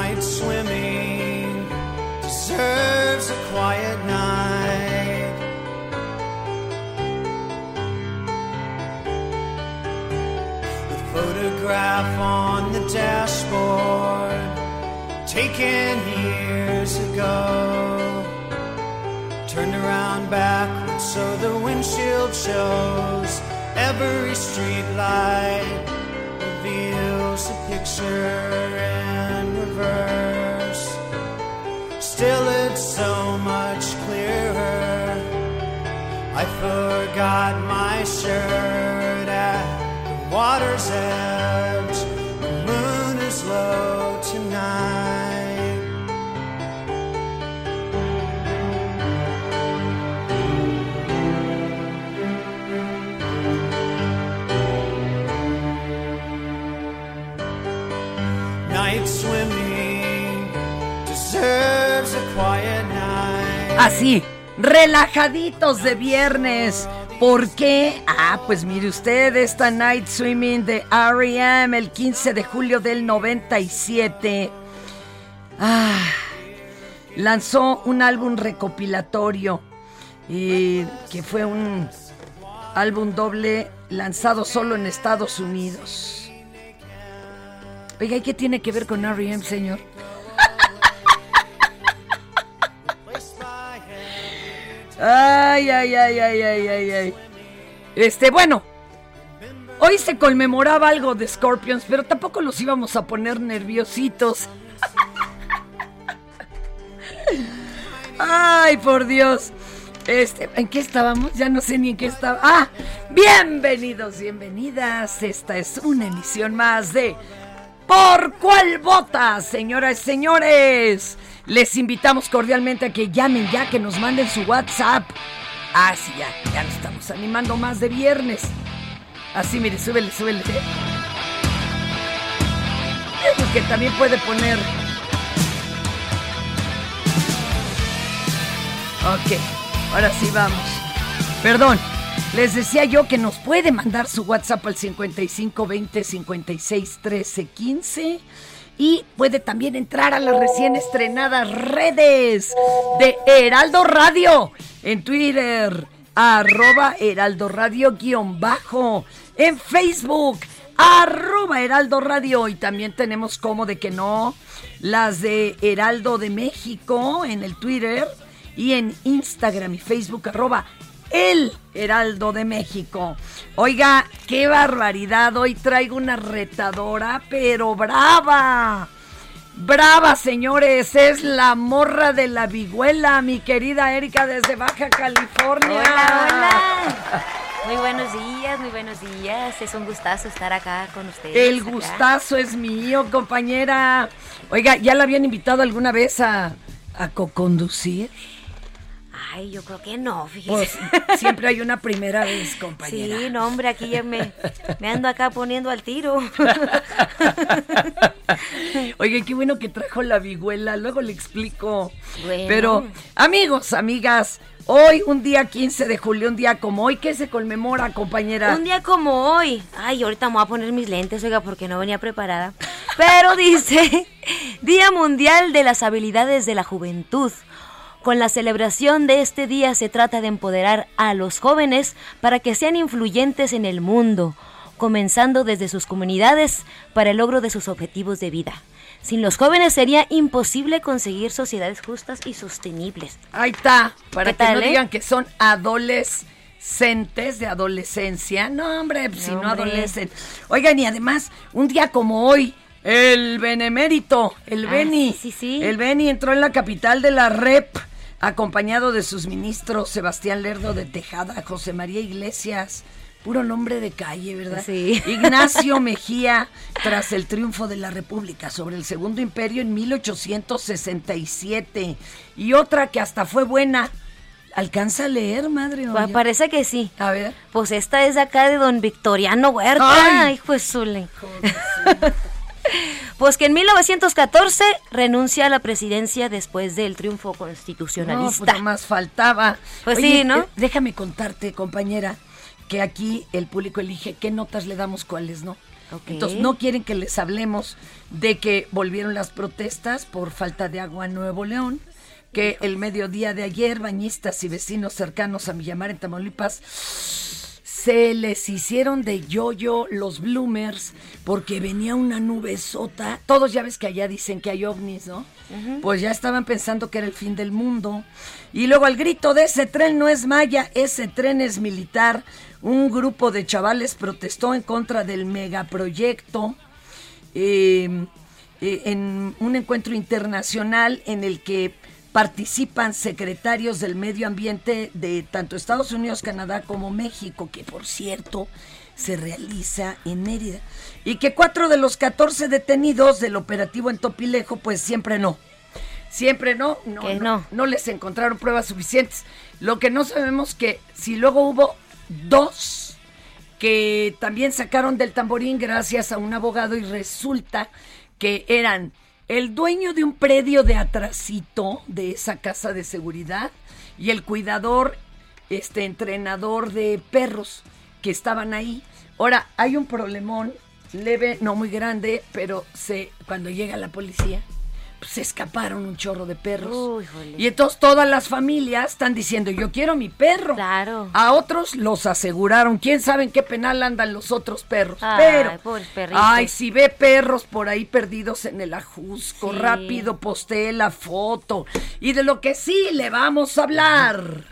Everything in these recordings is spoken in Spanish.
Night swimming deserves a quiet night. The photograph on the dashboard, taken years ago, turned around backwards so the windshield shows. Every street light reveals a picture forgot my shirt at the water's edge. The moon is low tonight. Night swimming deserves a quiet night. Así, relajaditos de viernes. ¿Por qué? Ah, pues mire usted, esta Night Swimming de R.E.M. el 15 de julio del 97. Ah, lanzó un álbum recopilatorio que fue un álbum doble lanzado solo en Estados Unidos. Oiga, ¿y qué tiene que ver con R.E.M., señor? Ay, ay, ay, ay, ay, ay, ay. Este, bueno. Hoy se conmemoraba algo de Scorpions, pero tampoco los íbamos a poner nerviositos. Ay, por Dios. Este, ¿en qué estábamos? Ya no sé ni en qué estaba. Ah, bienvenidos, bienvenidas. Esta es una emisión más de ¿Por cuál vota, señoras y señores? Les invitamos cordialmente a que llamen ya, que nos manden su WhatsApp. Ah, sí, ya, ya nos estamos animando más de viernes. Así, mire, súbele, súbele. Que también puede poner. Ok, ahora sí vamos. Perdón, les decía yo que nos puede mandar su WhatsApp al 55 20 56 13 15 y puede también entrar a las recién estrenadas redes de Heraldo Radio en Twitter, arroba Heraldo Radio guion bajo, en Facebook, arroba Heraldo Radio y también tenemos como de que no, las de Heraldo de México en el Twitter y en Instagram y Facebook, arroba el Heraldo de México. Oiga, qué barbaridad. Hoy traigo una retadora, pero brava. Brava, señores. Es la morra de la vihuela, mi querida Erika desde Baja California. Hola, hola. Muy buenos días, muy buenos días. Es un gustazo estar acá con ustedes. El acá. gustazo es mío, compañera. Oiga, ¿ya la habían invitado alguna vez a, a co-conducir? Ay, yo creo que no, Pues fíjese. siempre hay una primera vez, compañera. Sí, no, hombre, aquí ya me, me ando acá poniendo al tiro. Oye, qué bueno que trajo la vihuela, luego le explico. Bueno. Pero, amigos, amigas, hoy, un día 15 de julio, un día como hoy, ¿qué se conmemora, compañera? Un día como hoy. Ay, ahorita me voy a poner mis lentes, oiga, porque no venía preparada. Pero dice, Día Mundial de las Habilidades de la Juventud. Con la celebración de este día se trata de empoderar a los jóvenes para que sean influyentes en el mundo, comenzando desde sus comunidades para el logro de sus objetivos de vida. Sin los jóvenes sería imposible conseguir sociedades justas y sostenibles. Ahí está, para ¿Qué que tal, no eh? digan que son adolescentes de adolescencia. No, hombre, pues, si no hombre. adolecen. Oigan, y además, un día como hoy, el benemérito, el Ah, Beni. sí, sí, sí. El Beni entró en la capital de la REP, acompañado de sus ministros Sebastián Lerdo de Tejada, José María Iglesias. Puro nombre de calle, ¿verdad? Sí. Ignacio Mejía, tras el triunfo de la República sobre el Segundo Imperio en 1867. Y otra que hasta fue buena. ¿Alcanza a leer, madre? Oye? parece que sí. A ver. Pues esta es acá de don Victoriano Huerta. Ay. Hijo de Zule. Pues que en 1914 renuncia a la presidencia después del triunfo No, pues constitucionalista. más faltaba. Pues sí, ¿no? eh, déjame contarte, compañera, que aquí el público elige qué notas le damos, cuáles no. Entonces, no quieren que les hablemos de que volvieron las protestas por falta de agua en Nuevo León, que el mediodía de ayer, bañistas y vecinos cercanos a Millamar en Tamaulipas se les hicieron de yoyo los bloomers porque venía una nube sota. Todos ya ves que allá dicen que hay ovnis, ¿no? Pues ya estaban pensando que era el fin del mundo. Y luego al grito de ese tren no es maya, ese tren es militar. Un grupo de chavales protestó en contra del megaproyecto eh, eh, en un encuentro internacional en el que participan secretarios del medio ambiente de tanto Estados Unidos, Canadá como México, que por cierto se realiza en Mérida. Y que cuatro de los 14 detenidos del operativo en Topilejo, pues siempre no. Siempre no, no, Que no, no. no les encontraron pruebas suficientes. Lo que no sabemos que si luego hubo dos que también sacaron del tamborín gracias a un abogado y resulta que eran el dueño de un predio de atrasito de esa casa de seguridad y el cuidador, este entrenador de perros que estaban ahí. Ahora, hay un problemón leve, no muy grande, pero se cuando llega la policía pues, se escaparon un chorro de perros. Uy, jole. y entonces todas las familias están diciendo, yo quiero mi perro. Claro. A otros los aseguraron. ¿Quién sabe en qué penal andan los otros perros? Ay, Pero, ay, si ve perros por ahí perdidos en el ajusco, Sí. rápido postee la foto. Y de lo que sí le vamos a hablar.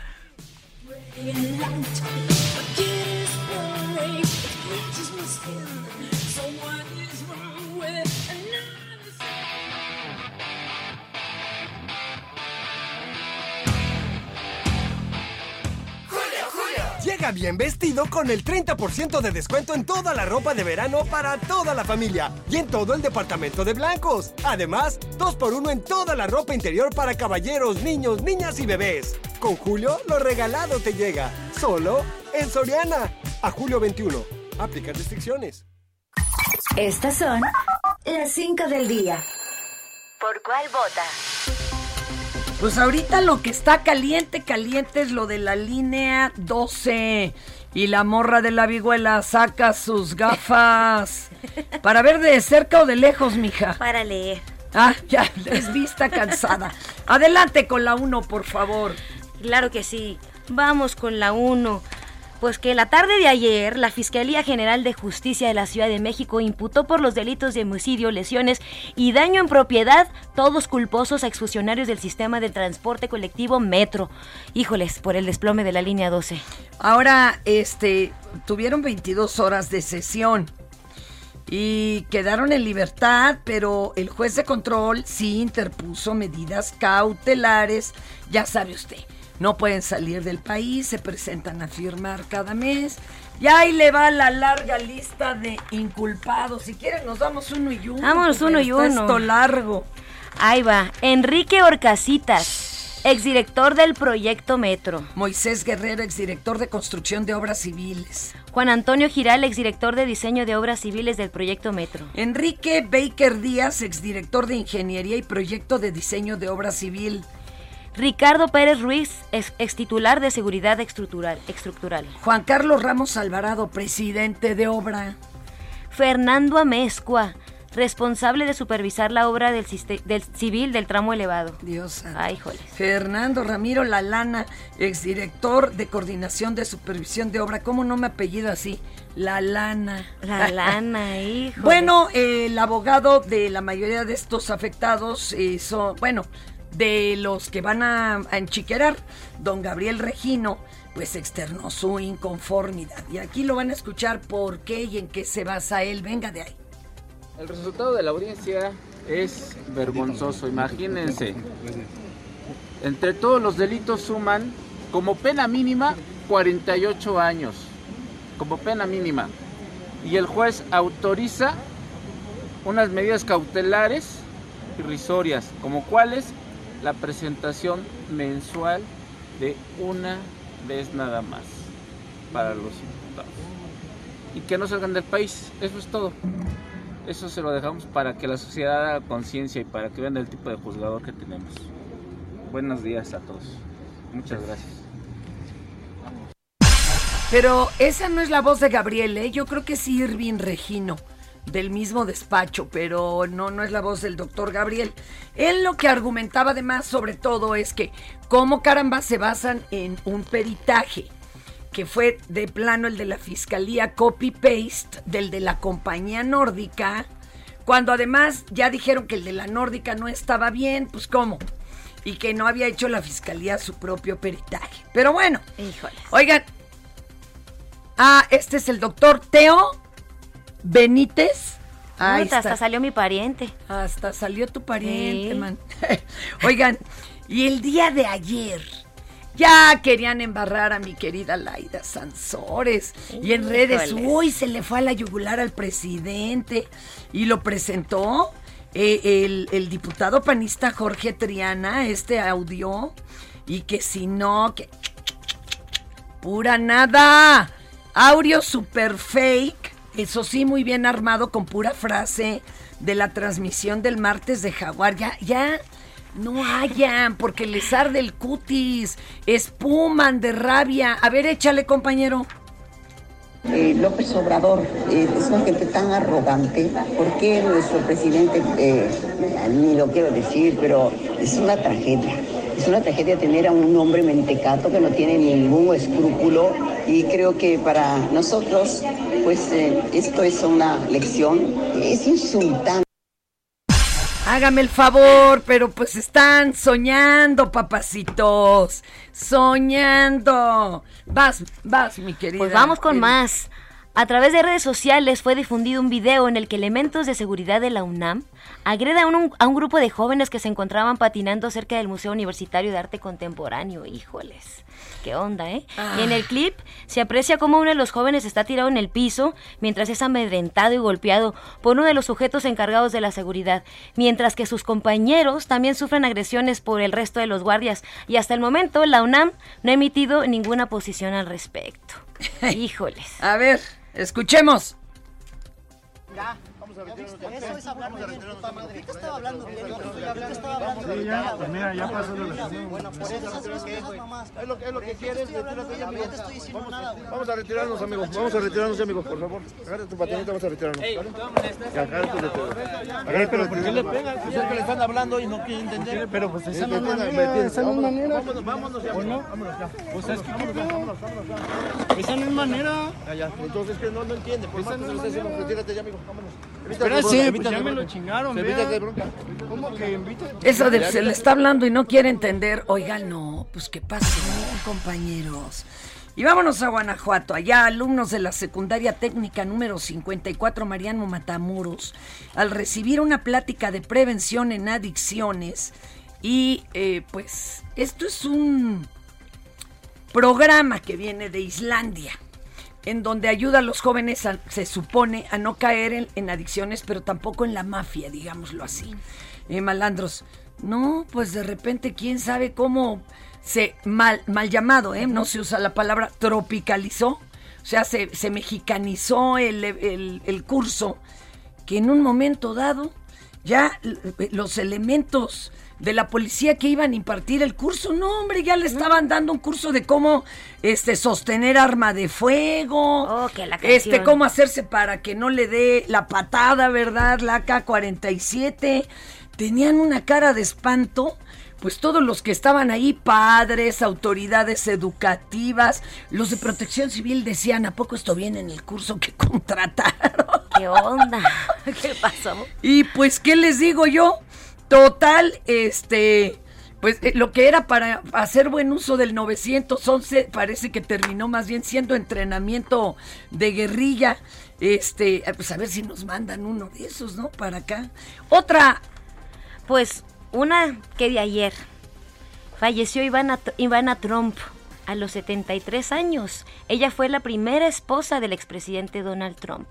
Bien vestido con el 30% de descuento en toda la ropa de verano para toda la familia y en todo el departamento de blancos. Además, 2x1 en toda la ropa interior para caballeros, niños, niñas y bebés. Con Julio, lo regalado te llega. Solo en Soriana. A julio 21. Aplica restricciones. Estas son las 5 del día. ¿Por cuál vota? Pues ahorita lo que está caliente, caliente es lo de la línea 12. Y la morra de la vihuela saca sus gafas. Para ver de cerca o de lejos, mija. Para leer. Ah, ya, es vista cansada. Adelante con la 1, por favor. Claro que sí. Vamos con la 1. Pues que la tarde de ayer, la Fiscalía General de Justicia de la Ciudad de México imputó por los delitos de homicidio, lesiones y daño en propiedad, todos culposos a exfuncionarios del sistema de transporte colectivo Metro. Híjoles, por el desplome de la línea 12. Ahora, este, tuvieron 22 horas de sesión y quedaron en libertad, pero el juez de control sí interpuso medidas cautelares, ya sabe usted. No pueden salir del país, se presentan a firmar cada mes. Y ahí le va la larga lista de inculpados. Si quieren, nos damos uno y uno. Vámonos uno y uno. Esto largo. Ahí va, Enrique Orcasitas. exdirector del proyecto Metro. Moisés Guerrero, exdirector de construcción de obras civiles. Juan Antonio Giral, exdirector de diseño de obras civiles del proyecto Metro. Enrique Baker Díaz, exdirector de ingeniería y proyecto de diseño de obra civil. Ricardo Pérez Ruiz, ex, ex titular de seguridad estructural, estructural. Juan Carlos Ramos Alvarado, presidente de obra. Fernando Amezcua, responsable de supervisar la obra del, del civil del tramo elevado. Dios. Ay, joles. Fernando Ramiro Lalana, exdirector de coordinación de supervisión de obra. ¿Cómo no me apellido así? La Lana. La lana, hijo. Bueno, eh, el abogado de la mayoría de estos afectados eh, son, bueno, de los que van a, a enchiquerar, don Gabriel Regino, pues externó su inconformidad. Y aquí lo van a escuchar por qué y en qué se basa él. Venga de ahí. El resultado de la audiencia es vergonzoso, imagínense. Entre todos los delitos suman como pena mínima 48 años, como pena mínima. Y el juez autoriza unas medidas cautelares irrisorias, como cuáles la presentación mensual de una vez nada más para los imputados. Y que no salgan del país, eso es todo. Eso se lo dejamos para que la sociedad haga conciencia y para que vean el tipo de juzgador que tenemos. Buenos días a todos. Muchas gracias. Pero esa no es la voz de Gabriel, ¿eh? Yo creo que es Irving Regino, del mismo despacho, pero no, no es la voz del doctor Gabriel. Él lo que argumentaba además sobre todo es que cómo caramba se basan en un peritaje, que fue de plano el de la fiscalía copy-paste del de la compañía nórdica, cuando además ya dijeron que el de la nórdica no estaba bien, pues cómo. Y que no había hecho la fiscalía su propio peritaje. Pero bueno, Híjole. Oigan. Ah, este es el doctor Teo Benítez. Ahí está. hasta salió mi pariente. Hasta salió tu pariente, Sí. man. Oigan, y el día de ayer ya querían embarrar a mi querida Laida Sansores. Y en redes, Híjoles. uy, se le fue a la yugular al presidente. Y lo presentó eh, el, el diputado panista Jorge Triana, este audio. Y que si no, que Pura nada. Audio super fake. Eso sí, muy bien armado con pura frase de la transmisión del martes de Jaguar. Ya, ya. No hayan, porque les arde el cutis. Espuman de rabia. A ver, échale, compañero. Eh, López Obrador eh, es una gente tan arrogante. ¿Por qué nuestro presidente, eh, ni lo quiero decir, pero es una tragedia? Es una tragedia tener a un hombre mentecato que no tiene ningún escrúpulo y creo que para nosotros, pues eh, esto es una lección, es insultante. Hágame el favor, pero pues están soñando, papacitos. Soñando. Vas, vas, mi querida. Pues vamos con Eri. más. A través de redes sociales fue difundido un video en el que elementos de seguridad de la UNAM agreden a un, a un grupo de jóvenes que se encontraban patinando cerca del Museo Universitario de Arte Contemporáneo. Híjoles, qué onda, ¿eh? Y en el clip se aprecia cómo uno de los jóvenes está tirado en el piso mientras es amedrentado y golpeado por uno de los sujetos encargados de la seguridad, mientras que sus compañeros también sufren agresiones por el resto de los guardias. Y hasta el momento la UNAM no ha emitido ninguna posición al respecto. Híjoles. A ver, escuchemos. Sí, ya, pues mira, ya pasó lo Bueno, por eso es que es lo, es lo que quieres, ya, amigo. te estoy diciendo nada, Vamos a retirarnos, amigos. Vamos a retirarnos, amigos, por favor. Agarra tu patineta, vamos a retirarnos. Ya, agarra tu patineta. Agarra tu ¿por qué le patineta. Pues es que le están hablando y no quiere entender. Pero pues esa es entiende, manera, esa no es Vámonos, manera. Vámonos, vámonos ya. ¿O no? Vámonos ya. Pues es que, ¿qué Vámonos, pedo? vámonos, vámonos, vámonos. Esa no es manera. Ya, ya. Entonces, que no, no entiende. Por más que no se es manera. retírate ya, amigo. Vámonos. Espérate, bronca, pues evítate ya me lo chingaron. ¿Cómo que invita? Eso de se le está hablando y no quiere entender. Oiga, no, pues qué pasó, compañeros. Y vámonos a Guanajuato. Allá alumnos de la secundaria técnica número 54 Mariano Matamoros, al recibir una plática de prevención en adicciones, y eh, pues esto es un programa que viene de Islandia, en donde ayuda a los jóvenes, a- se supone, a no caer en, en adicciones, pero tampoco en la mafia, digámoslo así. Eh, malandros, No, pues de repente, quién sabe cómo se mal, mal llamado, ¿eh? No se usa la palabra tropicalizó. O sea, se, se mexicanizó el, el- el curso que en un momento dado ya l- los elementos de la policía que iban a impartir el curso, no hombre, ya le estaban dando un curso de cómo este sostener arma de fuego, Oh, que la este cómo hacerse para que no le dé la patada, ¿verdad? La AK-47. Tenían una cara de espanto. Pues todos los que estaban ahí, padres, autoridades educativas, los de protección civil decían, ¿a poco esto viene en el curso que contrataron? ¿Qué onda? ¿Qué pasó? Y pues, ¿qué les digo yo? Total, este, pues eh, lo que era para hacer buen uso del 911 parece que terminó más bien siendo entrenamiento de guerrilla. Este, eh, pues a ver si nos mandan uno de esos, ¿no? Para acá. Otra. Pues una que de ayer falleció Ivana, Ivana Trump a los 73 años. Ella fue la primera esposa del expresidente Donald Trump.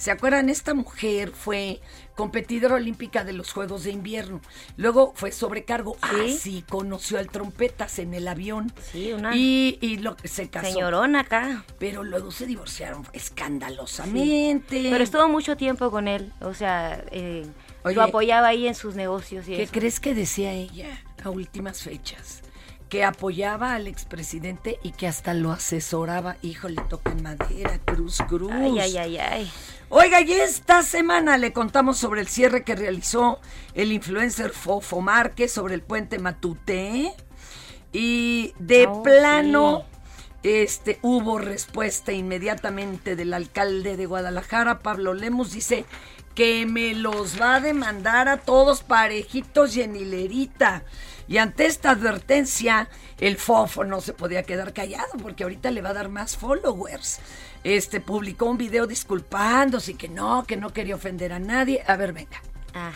¿Se acuerdan? Esta mujer fue competidora olímpica de los Juegos de Invierno. Luego fue sobrecargo. Ah, sí, conoció al trompetas en el avión. Sí, una Y, y lo, se casó. señorona acá. Pero luego se divorciaron escandalosamente. Pero estuvo mucho tiempo con él. O sea, eh, Oye, lo apoyaba ahí en sus negocios y ¿Qué eso. crees que decía ella a últimas fechas? Que apoyaba al expresidente y que hasta lo asesoraba. Híjole, toca en madera, cruz, cruz. Ay, ay, ay, ay. Oiga, y esta semana le contamos sobre el cierre que realizó el influencer Fofo Márquez sobre el puente Matute. Y de Oh, plano, este, hubo respuesta inmediatamente del alcalde de Guadalajara, Pablo Lemos, dice que me los va a demandar a todos parejitos y en hilerita. Y ante esta advertencia, el Fofo no se podía quedar callado porque ahorita le va a dar más followers. Este publicó un video disculpándose y que no, que no quería ofender a nadie. A ver, venga. Ah.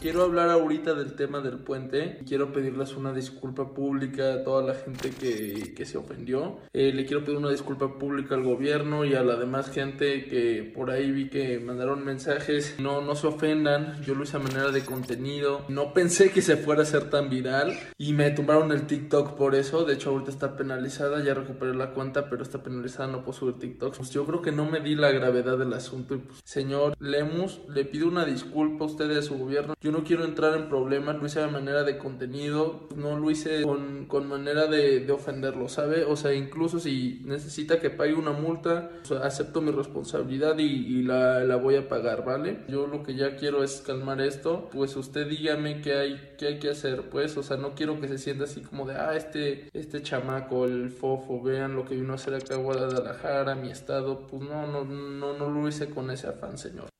Quiero hablar ahorita del tema del puente. Quiero pedirles una disculpa pública a toda la gente que, que se ofendió. Eh, le quiero pedir una disculpa pública al gobierno y a la demás gente que por ahí vi que mandaron mensajes. No, no se ofendan. Yo lo hice a manera de contenido. No pensé que se fuera a ser tan viral y me tumbaron el TikTok por eso. De hecho, ahorita está penalizada. Ya recuperé la cuenta, pero está penalizada. No puedo subir TikToks. Pues yo creo que no me di la gravedad del asunto. Y pues, señor Lemus, le pido una disculpa a usted y a su gobierno. No quiero entrar en problemas, lo hice de manera de contenido, no lo hice con, con manera de, de ofenderlo, ¿sabe? O sea, incluso si necesita que pague una multa, acepto mi responsabilidad y, y la, la voy a pagar, ¿vale? Yo lo que ya quiero es calmar esto, pues usted dígame qué hay, qué hay que hacer, pues, o sea, no quiero que se sienta así como de, ah, este, este chamaco, el fofo, vean lo que vino a hacer acá a Guadalajara, mi estado, pues no, no, no, no lo hice con ese afán, señor.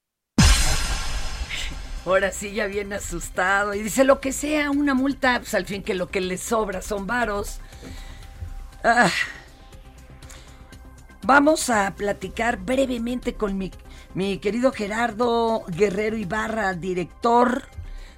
Ahora sí, ya viene asustado. Y dice lo que sea, una multa, pues al fin que lo que le sobra son varos. Ah. Vamos a platicar brevemente con mi, mi querido Gerardo Guerrero Ibarra, director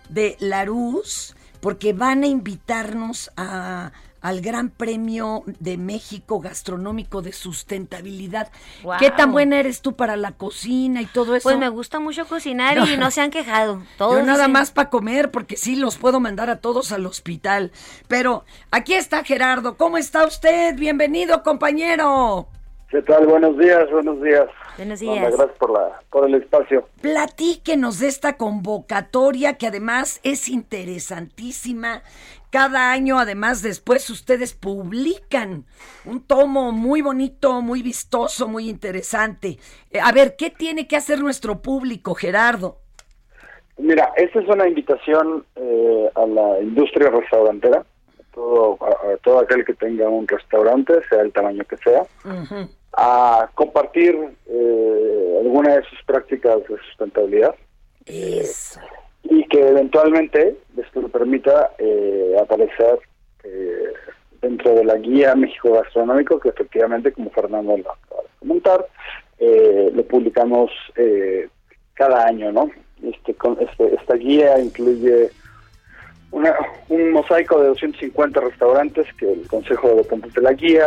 de Larus, porque van a invitarnos a, al Gran Premio de México Gastronómico de Sustentabilidad. Guau. ¿Qué tan buena eres tú para la cocina y todo eso? Pues me gusta mucho cocinar y no se han quejado. Todos Yo nada más para comer, porque sí los puedo mandar a todos al hospital. Pero aquí está Gerardo. ¿Cómo está usted? Bienvenido, compañero. ¿Qué tal? Buenos días, buenos días. Buenos días. gracias por, la, por el espacio. Platíquenos de esta convocatoria que además es interesantísima. Cada año, además, después ustedes publican un tomo muy bonito, muy vistoso, muy interesante. Eh, a ver, ¿qué tiene que hacer nuestro público, Gerardo? Mira, esta es una invitación eh, a la industria restaurantera, a todo, a, a todo aquel que tenga un restaurante, sea el tamaño que sea, a compartir eh, alguna de sus prácticas de sustentabilidad. Eso. Y que eventualmente esto le permita eh, aparecer eh, dentro de la guía México Gastronómico, que efectivamente, como Fernando lo acaba de comentar, eh, lo publicamos eh, cada año, ¿no? Este, con, este, esta guía incluye una- un mosaico de 250 restaurantes que el Consejo de Pontes de la Guía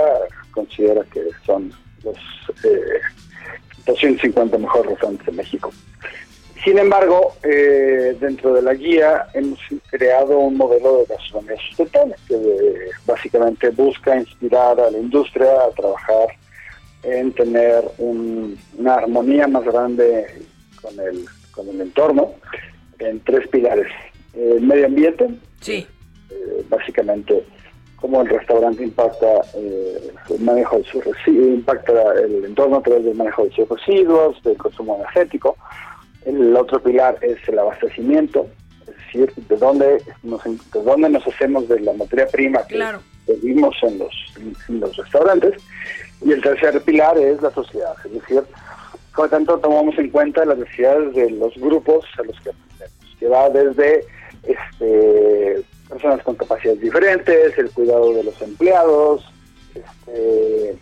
considera que son los eh, 250 mejores restaurantes de México. Sin embargo, eh, dentro de la guía hemos creado un modelo de gastronomía sustentable que eh, básicamente busca inspirar a la industria a trabajar en tener un- una armonía más grande con el, con el entorno en tres pilares. El medio ambiente, Sí. eh, básicamente cómo el restaurante impacta eh, el manejo de sus residuos, impacta el entorno a través del manejo de sus residuos, del consumo energético. El otro pilar es el abastecimiento, es decir, de dónde nos, de dónde nos hacemos de la materia prima que Claro. en los, en los restaurantes. Y el tercer pilar es la sociedad, es decir, por lo tanto tomamos en cuenta las necesidades de los grupos a los que atendemos, que va desde este, personas con capacidades diferentes, el cuidado de los empleados, este,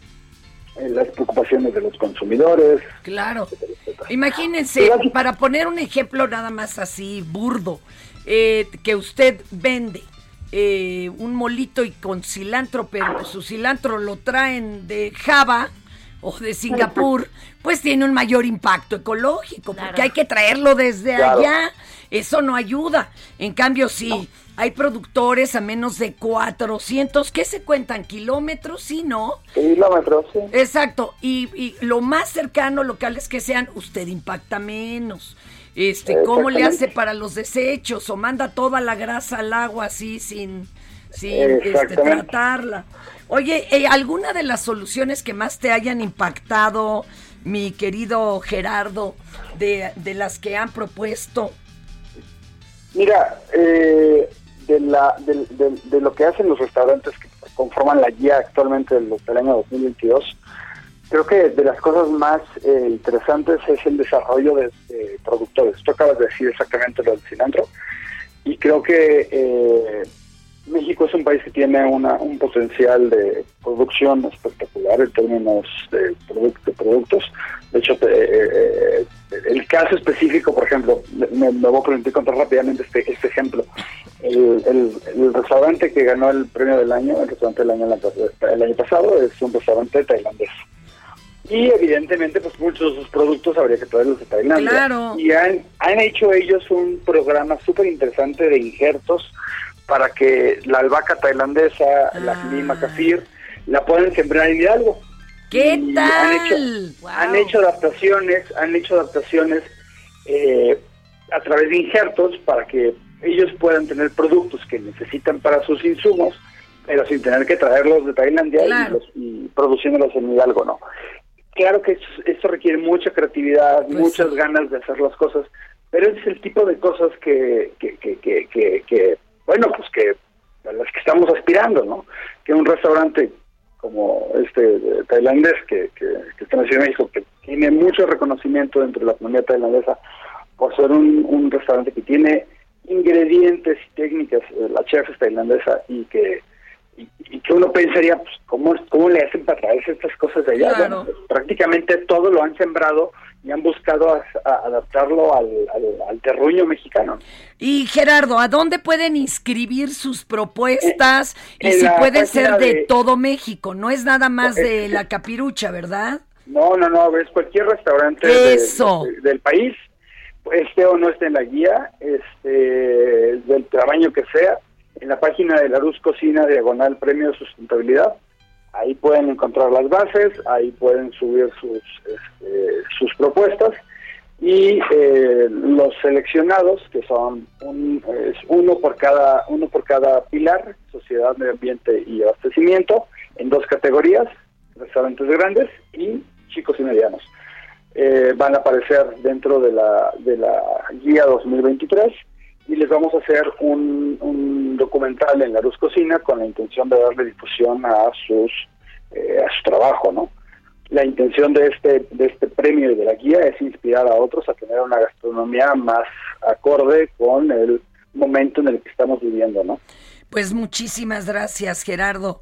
las preocupaciones de los consumidores. Claro. Imagínense, para poner un ejemplo nada más así burdo, eh, que usted vende eh, un molito y con cilantro, pero su cilantro lo traen de Java o de Singapur, pues tiene un mayor impacto ecológico, porque hay que traerlo desde Claro. allá. Eso no ayuda. En cambio, sí, hay productores a menos de 400, ¿qué se cuentan? ¿Kilómetros? Sí, ¿no? Kilómetros, sí. Exacto, y, y lo más cercano locales que sean, usted impacta menos. Este, ¿cómo le hace para los desechos? O manda toda la grasa al agua así sin, sin este, tratarla. Oye, eh, ¿alguna de las soluciones que más te hayan impactado, mi querido Gerardo, de, de las que han propuesto? Mira, eh, de, la, del- de lo que hacen los restaurantes que conforman la guía actualmente del, del año 2022, creo que de las cosas más eh, interesantes es el desarrollo de, de productores. Tú acabas de decir exactamente lo del cilantro y creo que eh, México es un país que tiene una, un potencial de producción espectacular en términos de, produc- de productos. De hecho, te- eh, eh, el caso específico, por ejemplo, me, me voy a permitir contar rápidamente este, este ejemplo. El, el- el restaurante que ganó el premio del año, el restaurante del año, el año pasado, es un restaurante tailandés. Y evidentemente, pues muchos de sus productos habría que traerlos de Tailandia. Claro. Y han, han hecho ellos un programa súper interesante de injertos para que la albahaca tailandesa, la lima kafir, la puedan sembrar en Hidalgo. ¿Qué Y tal? Han hecho, han hecho adaptaciones, han hecho adaptaciones eh, a través de injertos para que ellos puedan tener productos que necesitan para sus insumos, pero sin tener que traerlos de Tailandia y Claro. los- y, produciéndolos en Hidalgo, ¿no? Claro que esto, esto requiere mucha creatividad, Pues muchas ganas de hacer las cosas, pero es el tipo de cosas que, que, que, que, que- que, bueno, pues que a las que estamos aspirando, ¿no? Que un restaurante como este eh, tailandés que, que, que está en la Ciudad de México, que tiene mucho reconocimiento dentro de la comunidad tailandesa por ser un, un restaurante que tiene ingredientes y técnicas, eh, la chef es tailandesa y que y, y que uno pensaría, pues, ¿cómo, ¿cómo le hacen para traerse estas cosas de allá? Claro. Bueno, pues, prácticamente todo lo han sembrado y han buscado a- a adaptarlo al, al, al terruño mexicano. Y Gerardo, ¿a dónde pueden inscribir sus propuestas? y si pueden ser de, de- todo México, no es nada más de Es- la capirucha, ¿verdad? No, no, no, es cualquier restaurante de- Eso. de- del país, esté o no esté en la guía, este, del tamaño que sea, en la página de la Luz Cocina Diagonal Premio de Sustentabilidad, ahí pueden encontrar las bases, ahí pueden subir sus, este, sus propuestas y eh, los seleccionados, que son un, es uno por cada uno por cada pilar, sociedad, medio ambiente y abastecimiento, en dos categorías, restaurantes grandes y chicos y medianos. Eh, van a aparecer dentro de la, de la guía 2023 y les vamos a hacer un, un documental en la Luz Cocina con la intención de darle difusión a sus eh, a su trabajo, ¿no? La intención de este de este premio y de la guía es inspirar a otros a tener una gastronomía más acorde con el momento en el que estamos viviendo, ¿no? Pues muchísimas gracias, Gerardo.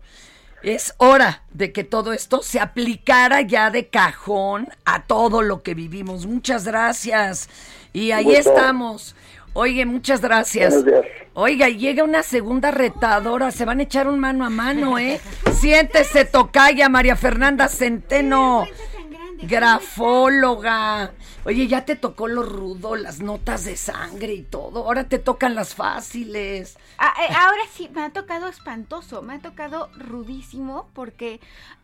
Es hora de que todo esto se aplicara ya de cajón a todo lo que vivimos. Muchas gracias. Y ahí estamos. Oye, muchas gracias. Buenos días. Oiga, llega una segunda retadora. Se van a echar un mano a mano, ¿eh? Siéntese, tocaya, María Fernanda Centeno, grafóloga. Oye, ya te tocó lo rudo, las notas de sangre y todo. Ahora te tocan las fáciles. Ah, eh, ahora sí, me ha tocado espantoso, me ha tocado rudísimo porque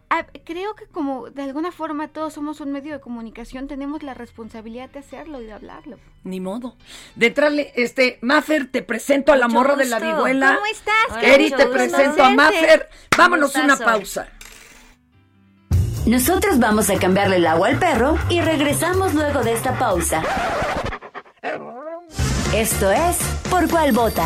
ah, creo que como de alguna forma todos somos un medio de comunicación, tenemos la responsabilidad de hacerlo y de hablarlo. Ni modo. Detrás, este, Maffer, te presento a la Mucho morra de la vihuela. ¿Cómo estás? Eri, Mucho te gusto. presento a Maffer. Vámonos una Gustazo. pausa. Nosotros vamos a cambiarle el agua al perro y regresamos luego de esta pausa. Esto es Por Cuál Vota.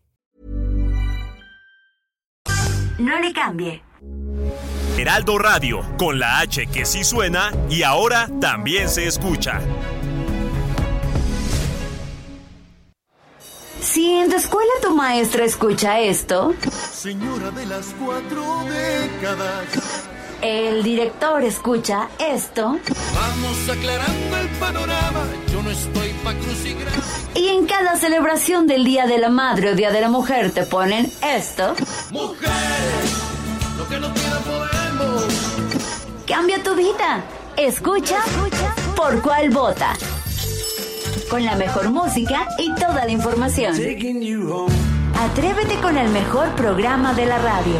No le cambie. Heraldo Radio, con la H que sí suena y ahora también se escucha. Si en tu escuela tu maestra escucha esto, Señora de las cuatro décadas. el director escucha esto, Vamos aclarando el panorama. Yo no estoy pa' crucigrama. y en cada celebración del Día de la Madre o Día de la Mujer te ponen esto, Mujeres, lo que no queda podemos. cambia tu vida. Escucha, por cuál vota. Con la mejor música y toda la información. Atrévete con el mejor programa de la radio.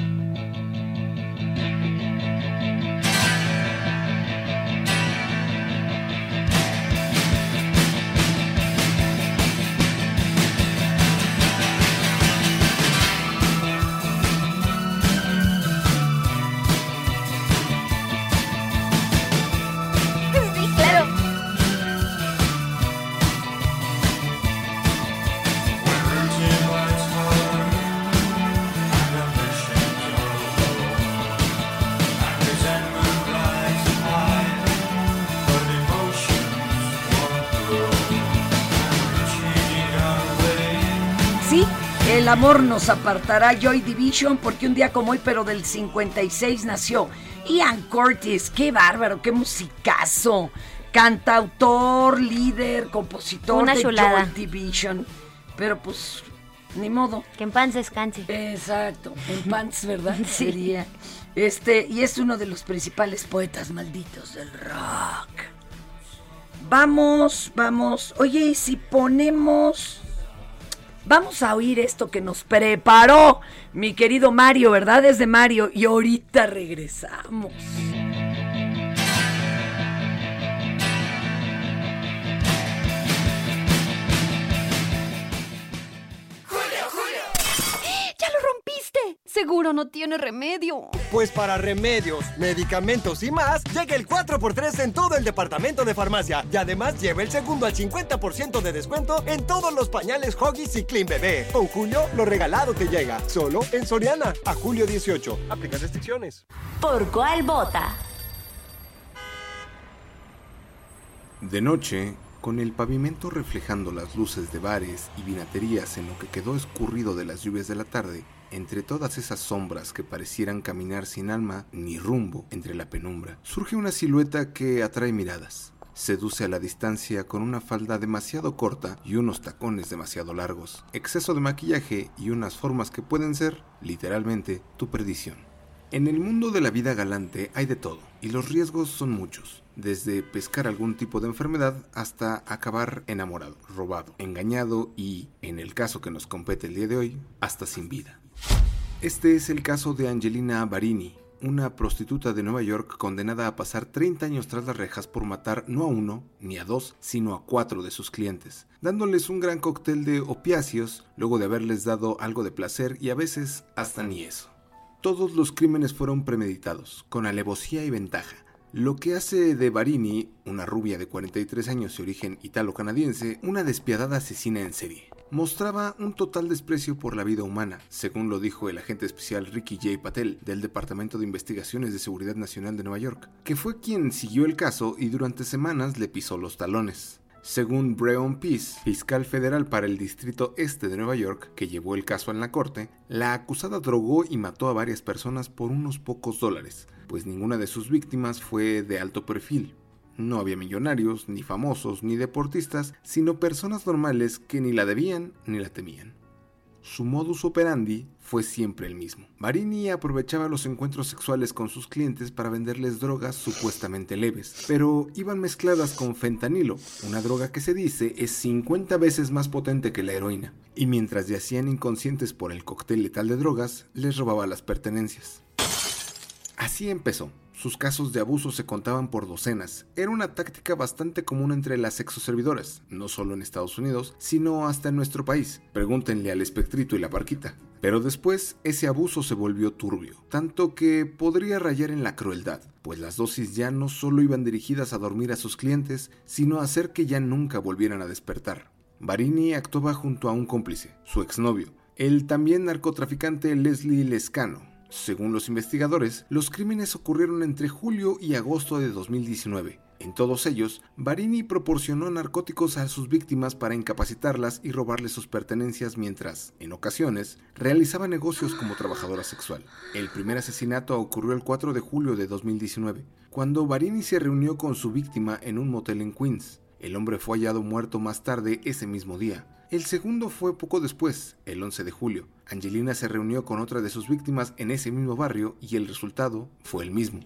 Amor nos apartará Joy Division porque un día como hoy, pero del 56 nació Ian Curtis. Qué bárbaro, qué musicazo. Cantautor, líder, compositor Una de chulada. Joy Division. Pero pues, ni modo. Que en paz descanse. Exacto, en pants, ¿verdad? Sí. Sería. Este, y es uno de los principales poetas malditos del rock. Vamos, vamos. Oye, ¿y si ponemos... Vamos a oír esto que nos preparó mi querido Mario, ¿verdad? Desde Mario. Y ahorita regresamos. Seguro no tiene remedio. Pues para remedios, medicamentos y más, llega el 4x3 en todo el departamento de farmacia. Y además lleva el segundo al 50% de descuento en todos los pañales Huggies y Clean Bebé. Con Julio, lo regalado te llega. Solo en Soriana. A julio 18. Aplica restricciones. ¿Por cuál vota? De noche, con el pavimento reflejando las luces de bares y vinaterías en lo que quedó escurrido de las lluvias de la tarde, entre todas esas sombras que parecieran caminar sin alma ni rumbo entre la penumbra, surge una silueta que atrae miradas. Seduce a la distancia con una falda demasiado corta y unos tacones demasiado largos, exceso de maquillaje y unas formas que pueden ser, literalmente, tu perdición. En el mundo de la vida galante hay de todo, y los riesgos son muchos, desde pescar algún tipo de enfermedad hasta acabar enamorado, robado, engañado y, en el caso que nos compete el día de hoy, hasta sin vida. Este es el caso de Angelina Barini, una prostituta de Nueva York condenada a pasar 30 años tras las rejas por matar no a uno ni a dos, sino a cuatro de sus clientes, dándoles un gran cóctel de opiáceos luego de haberles dado algo de placer y a veces hasta ni eso. Todos los crímenes fueron premeditados, con alevosía y ventaja, lo que hace de Barini, una rubia de 43 años de origen italo-canadiense, una despiadada asesina en serie. Mostraba un total desprecio por la vida humana, según lo dijo el agente especial Ricky J. Patel del Departamento de Investigaciones de Seguridad Nacional de Nueva York, que fue quien siguió el caso y durante semanas le pisó los talones. Según Breon Peace, fiscal federal para el Distrito Este de Nueva York, que llevó el caso en la corte, la acusada drogó y mató a varias personas por unos pocos dólares, pues ninguna de sus víctimas fue de alto perfil. No había millonarios, ni famosos, ni deportistas, sino personas normales que ni la debían ni la temían. Su modus operandi fue siempre el mismo. Marini aprovechaba los encuentros sexuales con sus clientes para venderles drogas supuestamente leves, pero iban mezcladas con fentanilo, una droga que se dice es 50 veces más potente que la heroína, y mientras yacían inconscientes por el cóctel letal de drogas, les robaba las pertenencias. Así empezó. Sus casos de abuso se contaban por docenas. Era una táctica bastante común entre las sexoservidoras, no solo en Estados Unidos, sino hasta en nuestro país. Pregúntenle al espectrito y la parquita. Pero después ese abuso se volvió turbio, tanto que podría rayar en la crueldad, pues las dosis ya no solo iban dirigidas a dormir a sus clientes, sino a hacer que ya nunca volvieran a despertar. Barini actuaba junto a un cómplice, su exnovio, el también narcotraficante Leslie Lescano, según los investigadores, los crímenes ocurrieron entre julio y agosto de 2019. En todos ellos, Barini proporcionó narcóticos a sus víctimas para incapacitarlas y robarles sus pertenencias mientras, en ocasiones, realizaba negocios como trabajadora sexual. El primer asesinato ocurrió el 4 de julio de 2019, cuando Barini se reunió con su víctima en un motel en Queens. El hombre fue hallado muerto más tarde ese mismo día. El segundo fue poco después, el 11 de julio. Angelina se reunió con otra de sus víctimas en ese mismo barrio y el resultado fue el mismo.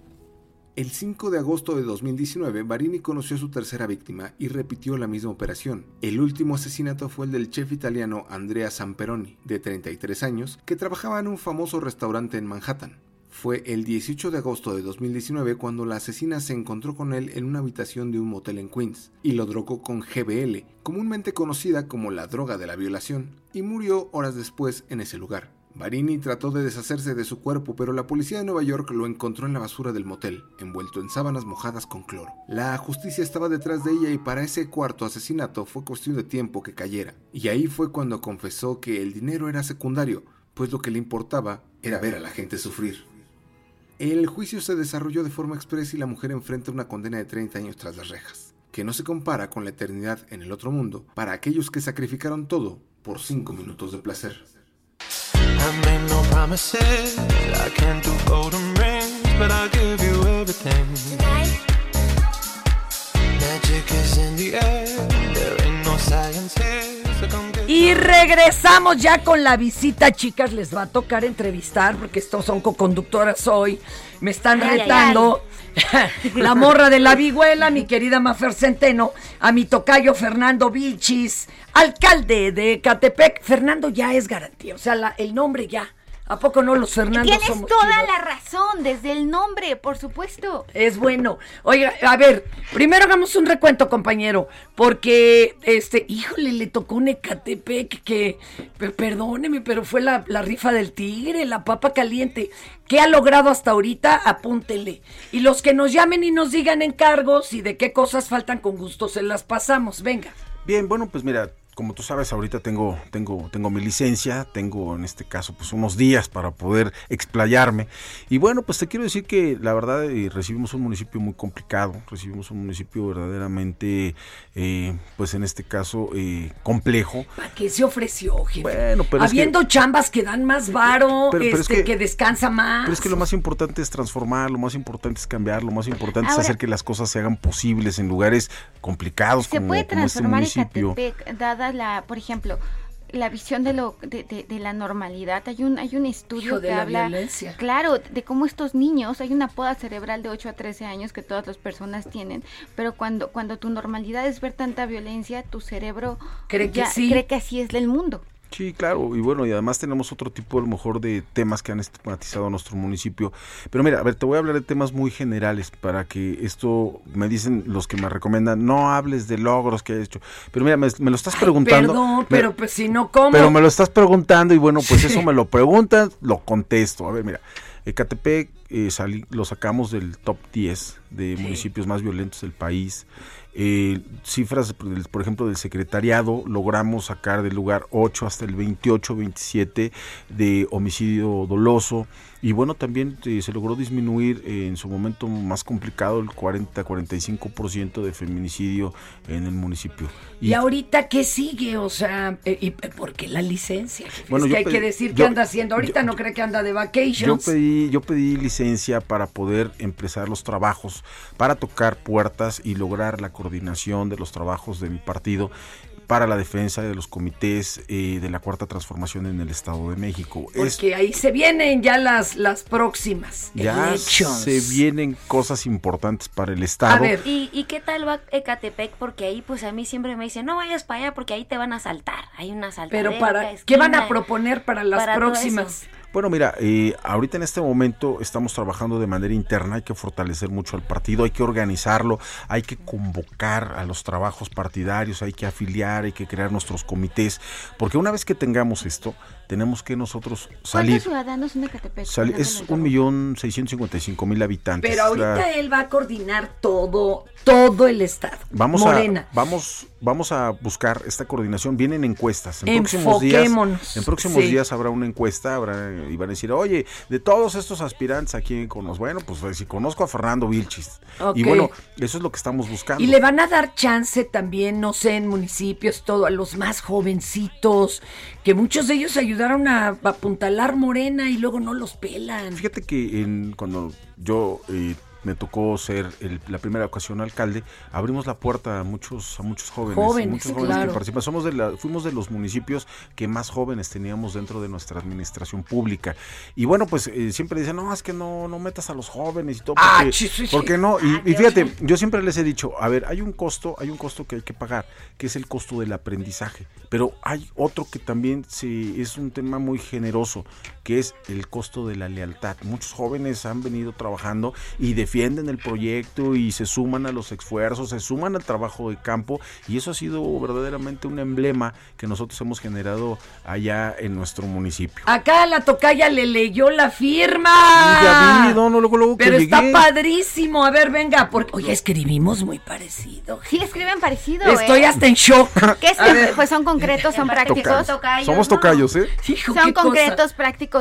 El 5 de agosto de 2019, Barini conoció a su tercera víctima y repitió la misma operación. El último asesinato fue el del chef italiano Andrea Samperoni, de 33 años, que trabajaba en un famoso restaurante en Manhattan. Fue el 18 de agosto de 2019 cuando la asesina se encontró con él en una habitación de un motel en Queens y lo drogó con GBL, comúnmente conocida como la droga de la violación, y murió horas después en ese lugar. Barini trató de deshacerse de su cuerpo, pero la policía de Nueva York lo encontró en la basura del motel, envuelto en sábanas mojadas con cloro. La justicia estaba detrás de ella y para ese cuarto asesinato fue cuestión de tiempo que cayera. Y ahí fue cuando confesó que el dinero era secundario, pues lo que le importaba era ver a la gente sufrir. El juicio se desarrolló de forma expresa y la mujer enfrenta una condena de 30 años tras las rejas, que no se compara con la eternidad en el otro mundo para aquellos que sacrificaron todo por 5 minutos de placer. Y regresamos ya con la visita, chicas. Les va a tocar entrevistar porque estos son co-conductoras hoy. Me están retando. la morra de la vihuela, mi querida Mafer Centeno, a mi tocayo Fernando Vilchis, alcalde de Catepec. Fernando ya es garantía, o sea, el nombre ya ¿A poco no los Fernandos Tienes toda la razón, desde el nombre, por supuesto. Es bueno. Oiga, a ver, primero hagamos un recuento, compañero, porque, este, híjole, le tocó un Ecatepec que, perdóneme, pero fue la, la rifa del tigre, la papa caliente. ¿Qué ha logrado hasta ahorita? Apúntenle. Y los que nos llamen y nos digan encargos y de qué cosas faltan, con gusto se las pasamos. Venga. Bien, bueno, pues mira, como tú sabes, ahorita tengo, tengo, tengo mi licencia, tengo en este caso pues unos días para poder explayarme. Y bueno, pues te quiero decir que la verdad eh, recibimos un municipio muy complicado, recibimos un municipio verdaderamente, eh, pues en este caso, eh, complejo. ¿Para qué se ofreció, jefe? Bueno, pero Habiendo chambas que dan más varo, este, que, descansa más. Pero es que lo más importante es transformar, lo más importante es cambiar, lo más importante es hacer que las cosas se hagan posibles en lugares complicados como, como este municipio. dada la, por ejemplo, la visión de lo de, la normalidad. Hay un hay un estudio que habla claro de cómo estos niños, hay una poda cerebral de 8 a 13 años que todas las personas tienen, pero cuando cuando tu normalidad es ver tanta violencia, tu cerebro cree que cree que así es el mundo. Sí, claro, y bueno, y además tenemos otro tipo a lo mejor de temas que han estigmatizado a nuestro municipio. Pero mira, a ver, te voy a hablar de temas muy generales para que esto, me dicen los que me recomiendan, no hables de logros que has hecho. Pero mira, me, me lo estás preguntando. Perdón, me- pero pues si no, ¿cómo? Pero me lo estás preguntando y bueno, pues eso me lo preguntas, lo contesto. A ver, mira, Ecatepec eh, salí- lo sacamos del top 10 de municipios más violentos del país. Eh, cifras, por ejemplo, del secretariado, logramos sacar del lugar 8 hasta el 28, 27 de homicidio doloso. Y bueno, también eh, se logró disminuir eh, en su momento más complicado el 40-45% de feminicidio en el municipio. ¿Y ahorita qué sigue? O sea, eh, ¿y por qué la licencia? Bueno, es que yo hay pedí- que decir yo- qué anda haciendo. Ahorita no cree que anda de Yo vacations. pedí, yo pedí licencia para poder empezar los trabajos, para tocar puertas y lograr la coordinación de los trabajos de mi partido para la defensa de los comités eh, de la cuarta transformación en el Estado de México. Es- Porque ahí se vienen ya las, las próximas ya elections. se vienen cosas importantes para el Estado. ¿Y, ¿Y qué tal va Ecatepec? Porque ahí, pues a mí siempre me dicen, no vayas para allá porque ahí te van a asaltar. Hay una asaltadera. Pero para, ¿qué van a proponer para las para próximas? Bueno, mira, eh, ahorita en este momento estamos trabajando de manera interna, hay que fortalecer mucho al partido, hay que organizarlo, hay que convocar a los trabajos partidarios, hay que afiliar, hay que crear nuestros comités, porque una vez que tengamos esto, tenemos que nosotros salir. ¿Cuántos ciudadanos Ecatepec? es un millón seiscientos cincuenta y cinco mil habitantes. Pero la- ahorita él va a coordinar todo, todo el estado. Vamos Morena. a vamos vamos a buscar esta coordinación. Vienen encuestas. En próximos días, en próximos Sí. días habrá una encuesta, habrá y van a decir, oye, de todos estos aspirantes a quién conozco. Bueno, pues si conozco a Fernando Vilchis. Y bueno, eso es lo que estamos buscando. Y le van a dar chance también, no sé, en municipios, todo, a los más jovencitos, que muchos de ellos ayudaron a apuntalar Morena y luego no los pelan. Fíjate que en, cuando yo eh, me tocó ser el- la primera ocasión alcalde, abrimos la puerta a muchos, a muchos jóvenes, Jóvenes, muchos jóvenes claro. que participan. Somos de la, fuimos de los municipios que más jóvenes teníamos dentro de nuestra administración pública. Y bueno, pues eh, siempre dicen, no, es que no, no metas a los jóvenes y todo, Ah, porque, sí, sí, sí. porque no. Y, Ah, y fíjate, yo siempre les he dicho, a ver, hay un costo, hay un costo que hay que pagar, que es el costo del aprendizaje. Pero hay otro que también se, es un tema muy generoso, que es el costo de la lealtad. Muchos jóvenes han venido trabajando y defienden el proyecto y se suman a los esfuerzos, se suman al trabajo de campo y eso ha sido verdaderamente un emblema que nosotros hemos generado allá en nuestro municipio. Acá la tocaya le leyó la firma. Y ya vi, no, no, luego, luego que Pero está llegué. padrísimo. A ver, venga, porque oye, escribimos muy parecido. Sí, escriben parecido. Estoy ¿eh? hasta en shock. ¿Qué es? Pues son concretos, son prácticos. Tocayos. Somos tocayos, ¿eh? Hijo, Son cosa. concretos,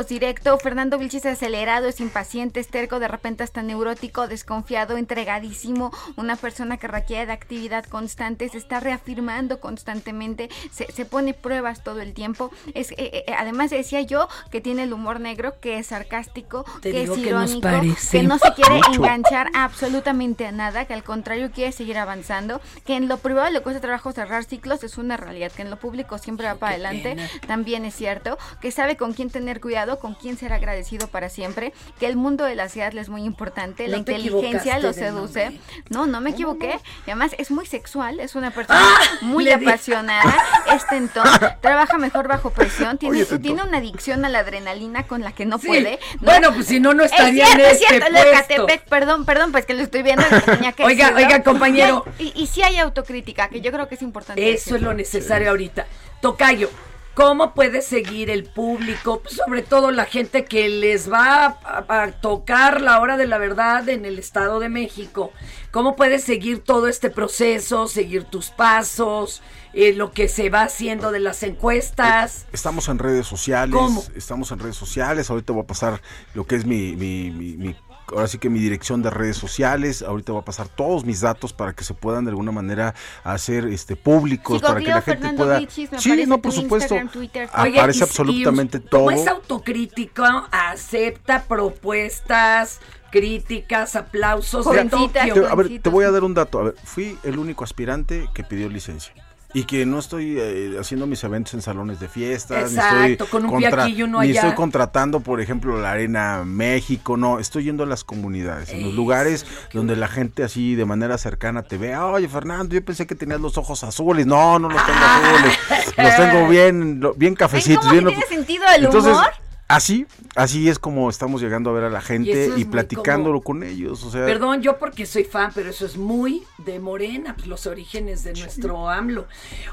directo. Fernando Vilchis acelerado, es impaciente, es terco, de repente hasta neurótico, desconfiado, entregadísimo. Una persona que requiere de actividad constante, se está reafirmando constantemente, se, se pone pruebas todo el tiempo. Es, eh, eh, además decía yo que tiene el humor negro, que es sarcástico, Te que es irónico, que no se quiere Mucho. enganchar absolutamente a nada, que al contrario quiere seguir avanzando, que en lo privado le cuesta trabajo cerrar ciclos, es una realidad, que en lo público siempre va para adelante, también es cierto, que sabe con quién tener cuidado, con quién ser agradecido para siempre, que el mundo de la ciudad le es muy importante, la No te inteligencia lo seduce. No, no me equivoqué. Y además es muy sexual, es una persona ¡Ah! muy apasionada, es tentón, trabaja mejor bajo presión, tiene, Oye, tiene una adicción a la adrenalina con la que no Sí. puede. ¿no? Bueno, pues si no, no Es estaría cierto, en es cierto, este lo de puesto. Catepec, perdón, perdón, pues que lo estoy viendo tenía que Oiga, decirlo. oiga, compañero. Y, y, y sí hay autocrítica, que yo creo que es importante. Eso es decirlo. lo necesario ahorita. Tocayo, ¿cómo puede seguir el público, sobre todo la gente que les va a, a tocar la hora de la verdad en el Estado de México? ¿Cómo puedes seguir todo este proceso, seguir tus pasos, eh, lo que se va haciendo de las encuestas? Estamos en redes sociales. ¿Cómo? Estamos en redes sociales. Ahorita voy a pasar lo que es mi, mi, mi- mi- ahora sí que mi dirección de redes sociales. Ahorita voy a pasar todos mis datos para que se puedan de alguna manera hacer este públicos, Sí, para que la gente Fernando pueda. Sí, no, por supuesto. Twitter. Oye, Aparece y- y absolutamente Como todo. es autocrítico, acepta propuestas, críticas, aplausos de Tokio. A ver, te voy a dar un dato. A ver, fui el único aspirante que pidió licencia. Y que no estoy eh, haciendo mis eventos en salones de fiestas, Exacto, ni estoy, con un ni estoy contratando, por ejemplo, la Arena México, no, estoy yendo a las comunidades, en los lugares donde la gente así de manera cercana te ve, oye Fernando, yo pensé que tenías los ojos azules, no, no los tengo azules, los tengo bien, bien cafecitos. cómo bien sí tiene sentido el Entonces, humor? Así, así es como estamos llegando a ver a la gente y, platicándolo como- con ellos, o sea, Perdón, yo porque soy fan, pero eso es muy de Morena, pues, los orígenes de nuestro AMLO.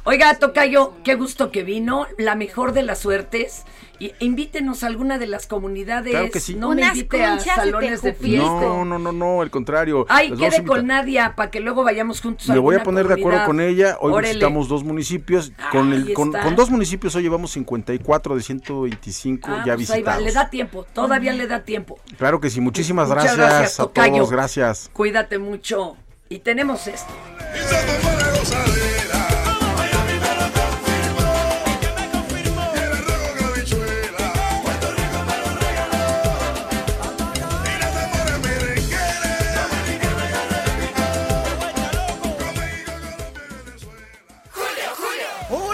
Oiga, Tocayo, qué gusto que vino, la mejor de las suertes. Y invítenos a alguna de las comunidades. Claro que sí. No me Unas invite a salones de fiesta. no, no, no, no, al contrario. Ay, quede con. Nadia para que luego vayamos juntos a Me voy a poner de acuerdo con ella. Hoy Órale. visitamos dos municipios. Con, el, con, dos municipios hoy llevamos 54 de 125 Ah, ya pues ahí va, visitados. le da tiempo, todavía le da tiempo. Claro que sí, muchísimas Muchas gracias, gracias, a Tocayo. todos, gracias. Cuídate mucho. Y tenemos esto.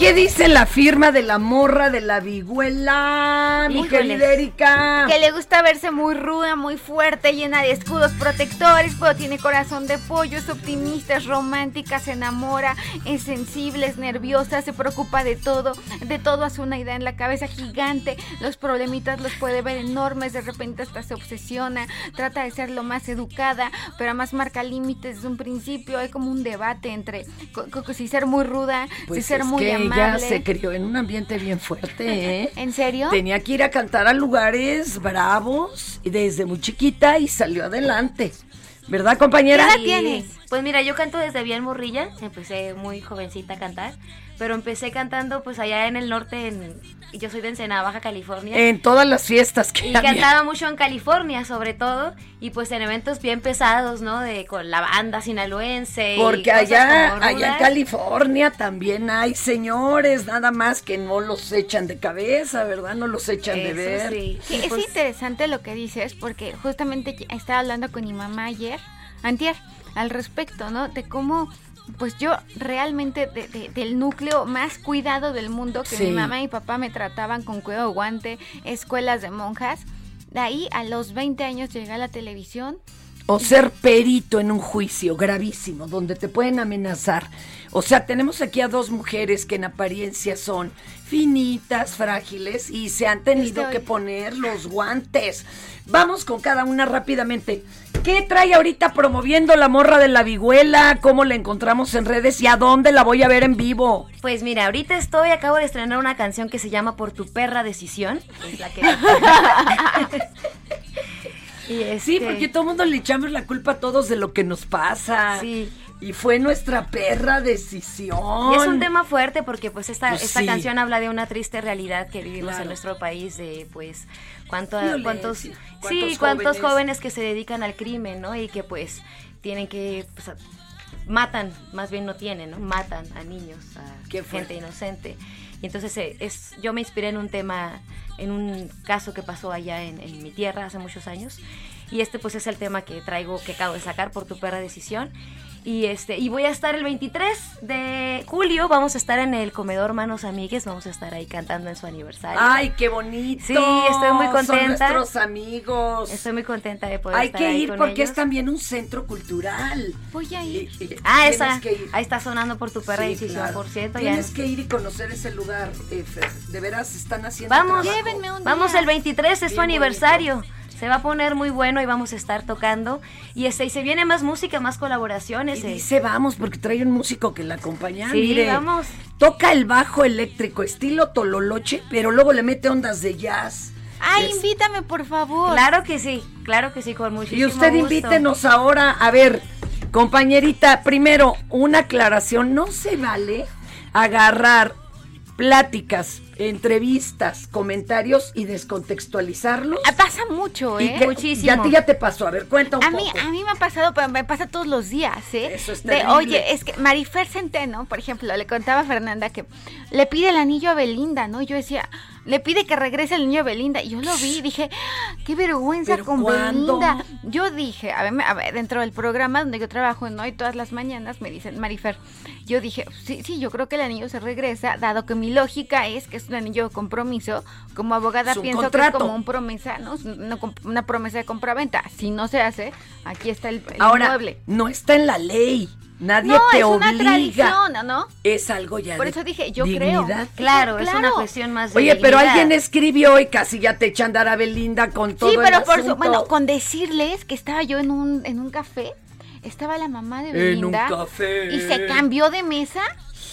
Qué dice la firma de la morra de la vihuela, mi querida Erika? Que le gusta verse muy ruda, muy fuerte, llena de escudos protectores, pero tiene corazón de pollo, es optimista, es romántica, se enamora, es sensible, es nerviosa, se preocupa de todo, de todo hace una idea en la cabeza gigante, los problemitas los puede ver enormes, de repente hasta se obsesiona, trata de ser lo más educada, pero además marca límites desde un principio, hay como un debate entre si ser muy ruda, Pues si ser es muy que ella se crió en un ambiente bien fuerte, ¿eh? ¿En serio? Tenía que ir a cantar a lugares bravos y desde muy chiquita y salió adelante. ¿Verdad, compañera? Sí. Pues mira, yo canto desde bien morrilla, empecé muy jovencita a cantar, pero empecé cantando pues allá en el norte, en, yo soy de Ensenada, Baja California. En todas las fiestas que y había. cantaba mucho en California, sobre todo, y pues en eventos bien pesados, ¿no? De con la banda sinaloense. Porque allá, allá en. California también hay señores, nada más que no los echan de cabeza, ¿verdad? No los echan de Eso ver. Sí, pues es interesante lo que dices porque justamente estaba hablando con mi mamá ayer, antier, al respecto, ¿no? De cómo, pues yo realmente de- de- del núcleo más cuidado del mundo, que Sí. mi mamá y papá me trataban con cuidado guante, escuelas de monjas, de ahí a los 20 años llegué a la televisión. O ser perito en un juicio gravísimo, donde te pueden amenazar. O sea, tenemos aquí a dos mujeres que en apariencia son finitas, frágiles y se han tenido Estoy- que poner los guantes. Vamos con cada una rápidamente. ¿Qué trae ahorita promoviendo la morra de la vihuela? ¿Cómo la encontramos en redes y a dónde la voy a ver en vivo? Pues mira, ahorita estoy, acabo de estrenar una canción que se llama Por tu perra decisión. Es la que... Y Sí, porque todo el mundo le echamos la culpa a todos de lo que nos pasa. Sí. Y fue nuestra perra decisión. Y es un tema fuerte porque pues esta, Pues esta sí. canción habla de una triste realidad que vivimos Claro. en nuestro país de pues cuánto, cuántos, sí, cuántos cuántos jóvenes. jóvenes. que se dedican al crimen, ¿no? Y que pues tienen que pues, matan, más bien no tienen, ¿no? Matan a niños, a gente inocente. Y entonces eh, es yo me inspiré en un tema en un caso que pasó allá en, mi tierra hace muchos años. Y este pues es el tema que traigo, que acabo de sacar por tu perra decisión. Y este, y voy a estar el 23 de julio, vamos a estar en el comedor Manos Amigues, vamos a estar ahí cantando en su aniversario. Ay, qué bonito. Sí, estoy muy Son contenta. nuestros amigos. Estoy muy contenta de poder Hay estar que ahí ir con porque ellos. es también un centro cultural. Voy a ir. Ah, Tienes esa, que ir. ahí está sonando por tu perra Sí, decisión, claro. por cierto. ya Tienes en- que ir y conocer ese lugar, eh. De veras están haciendo Vamos, trabajo. Llévenme un vamos día. el 23, es su aniversario. Se va a poner muy bueno y vamos a estar tocando. Y, este, y se viene más música, más colaboraciones. Y eh. dice vamos porque trae un músico que la acompaña. Sí, mire, vamos. Toca el bajo eléctrico estilo tololoche, pero luego le mete ondas de jazz. Ay, Es- invítame, por favor. Claro que sí, claro que sí, con muchísimo Y usted gusto. invítenos ahora, a ver, compañerita, primero, una aclaración, no se vale agarrar pláticas, entrevistas, comentarios y descontextualizarlos. Ah, Pasa mucho, Y ¿eh? que- Ya a ti ya te pasó, a ver, cuenta un A mí, poco. a mí me ha pasado, pero me pasa todos los días, ¿eh? Eso es de, oye, es que Marifer Centeno, por ejemplo, le contaba a Fernanda que le pide el anillo a Belinda, ¿no? Y yo decía, le pide que regrese el anillo a Belinda. Y yo lo vi y dije, "Ah, qué vergüenza ¿Pero con cuándo? Belinda. Yo dije, a ver, a ver, dentro del programa donde yo trabajo en hoy todas las mañanas, me dicen, Marifer, yo dije, sí, sí, yo creo que el anillo se regresa, dado que mi lógica es que es un anillo de compromiso. Como abogada Es pienso que es como un promesa, ¿no? Es Una, una promesa de compraventa. Si no se hace, aquí está el, el Ahora, inmueble. no está en la ley, nadie No, te es una obliga. tradición, ¿no? ¿no? Es algo ya Por de eso dije, yo dignidad. creo. Claro, es Claro. una cuestión más de Oye, pero alguien escribió y casi ya te echan dar a Belinda con todo Sí, el pero por su, asunto. bueno, con decirles que estaba yo en un, en un café, estaba la mamá de En un Belinda café. y se cambió de mesa.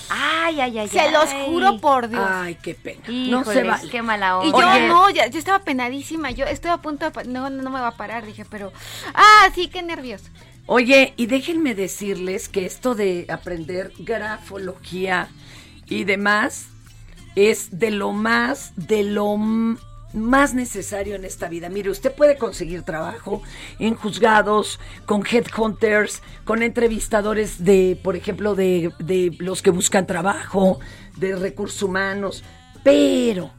Ay, ay, ay. Se los juro por Dios. Ay, qué pena. no Híjoles, se vale. qué mala Y onda. yo no, ya, yo estaba penadísima, yo estoy a punto de, no, no me va a parar, dije, pero, ah, sí, qué nervios. Oye, y déjenme decirles que esto de aprender grafología y demás es de lo más, de lo más necesario en esta vida. Mire, usted puede conseguir trabajo en juzgados, con headhunters, con entrevistadores de, por ejemplo, de, de los que buscan trabajo, de recursos humanos, pero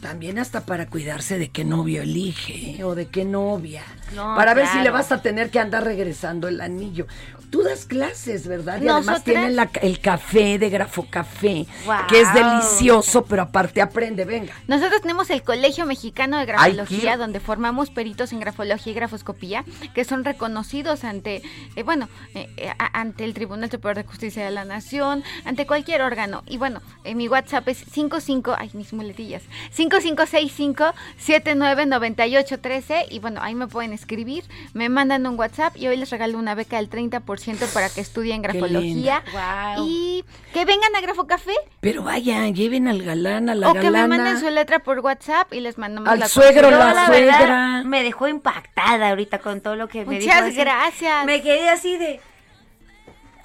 también hasta para cuidarse de qué novio elige o de qué novia. No, para ver si le vas a tener que andar regresando el anillo. Tú das clases, ¿verdad? Y además tienen la- el café de Grafocafé, Guau. que es delicioso, pero aparte aprende, venga. Nosotros tenemos el Colegio Mexicano de Grafología, donde formamos peritos en grafología y grafoscopía, que son reconocidos ante, eh, bueno, eh, eh, ante el Tribunal Superior de Justicia de la Nación, ante cualquier órgano. Y bueno, eh, mi WhatsApp es 55, ay, mis muletillas, 5565-799813, y bueno, ahí me pueden escribir, me mandan un WhatsApp y hoy les regalo una beca del 30% para que estudien grafología. Y que vengan a Grafocafé. Pero vaya, lleven al galán, a la O que me manden su letra por WhatsApp y les mandamos Al la suegro, la verdad, suegra. me dejó impactada ahorita con todo lo que me dijo. Muchas gracias. Me quedé así de...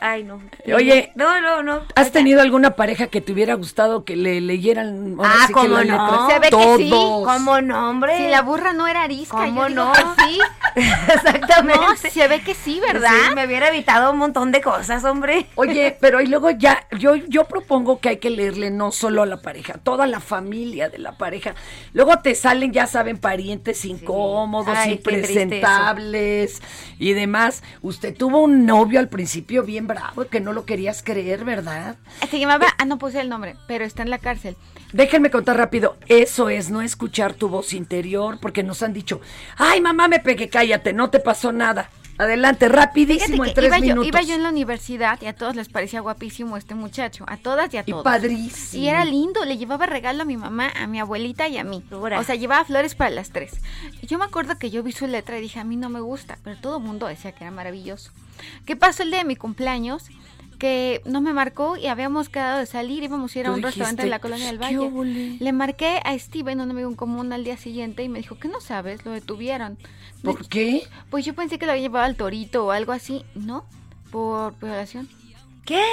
Ay, no. Oye, No, no, no. ¿Has tenido alguna pareja que te hubiera gustado que le leyeran ahora Ah, sí que ¿cómo la no? Se ve que sí. ¿Cómo no, hombre? Si la burra no era arisca, ¿Cómo yo digo no? que sí. Exactamente. No, se ve que sí, ¿verdad? Sí, me hubiera evitado un montón de cosas, hombre. Oye, pero y luego ya, yo, yo propongo que hay que leerle no solo a la pareja, toda la familia de la pareja. Luego te salen, ya saben, parientes incómodos, Ay, impresentables y demás. Usted tuvo un novio al principio bien bravo que no lo querías creer, ¿verdad? Se llamaba, ah, no puse el nombre, pero está en la cárcel. Déjenme contar rápido, eso es no escuchar tu voz interior, porque nos han dicho, ay mamá me pegué, cállate, no te pasó nada. Adelante, rapidísimo, en tres iba yo, minutos. iba yo en la universidad y a todos les parecía guapísimo este muchacho, a todas y a Y todos. padrísimo. Y era lindo, le llevaba regalo a mi mamá, a mi abuelita y a mí. O sea, llevaba flores para las tres. Y yo me acuerdo que yo vi su letra y dije, a mí no me gusta, pero todo el mundo decía que era maravilloso. ¿Qué pasó el día de mi cumpleaños? Que no me marcó y habíamos quedado de salir, íbamos a ir a un restaurante en la colonia del "¿Qué Valle. óvole?". Le marqué a Steven, un amigo en común, al día siguiente y me dijo, ¿qué no sabes? Lo detuvieron. ¿Por qué? Pues yo pensé que lo había llevado al torito o algo así. No, por violación. ¿Qué?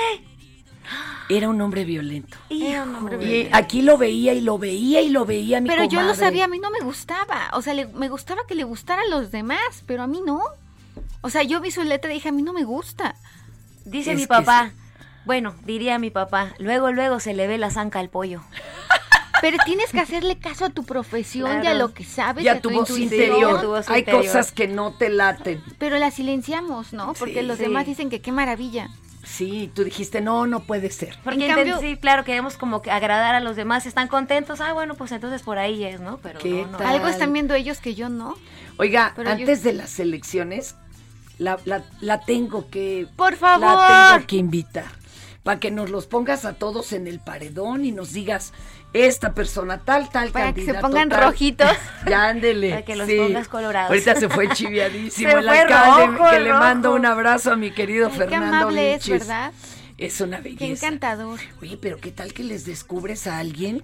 Era un hombre violento. Era un hombre Y violento. aquí lo veía y lo veía y lo veía mi Pero yo lo sabía, a mí no me gustaba. O sea, le- me gustaba que le gustara a los demás, pero a mí no. O sea, yo vi su letra y dije, a mí no me gusta. Dice Es mi que papá. Bueno, diría mi papá, luego, luego se le ve la zanca al pollo. Pero tienes que hacerle caso a tu profesión y a lo que sabes Y a tu tu voz interior. tu voz Hay interior. cosas que no te laten. Pero la silenciamos, ¿no? Porque Sí. los Sí. demás dicen que qué maravilla. Sí, tú dijiste, no, no puede ser. Porque En cambio- intent- sí, claro, queremos como que agradar a los demás, están contentos, ah, bueno, pues entonces por ahí es, ¿no? Pero ¿Qué no? Algo están viendo ellos que yo no. Oiga, Pero antes de las elecciones, la, la, la tengo que... Por favor. La tengo que invitar. para que nos los pongas a todos en el paredón y nos digas esta persona tal, tal Para que se pongan tal. rojitos. Ya ándele. Para que los sí. pongas colorados. Ahorita se fue chiviadísimo Se el fue alcalde, rojo, que le mando un abrazo a mi querido Ay, qué Fernando amable es. ¿verdad? Es una Qué belleza. encantador. Oye, pero qué tal que les descubres a alguien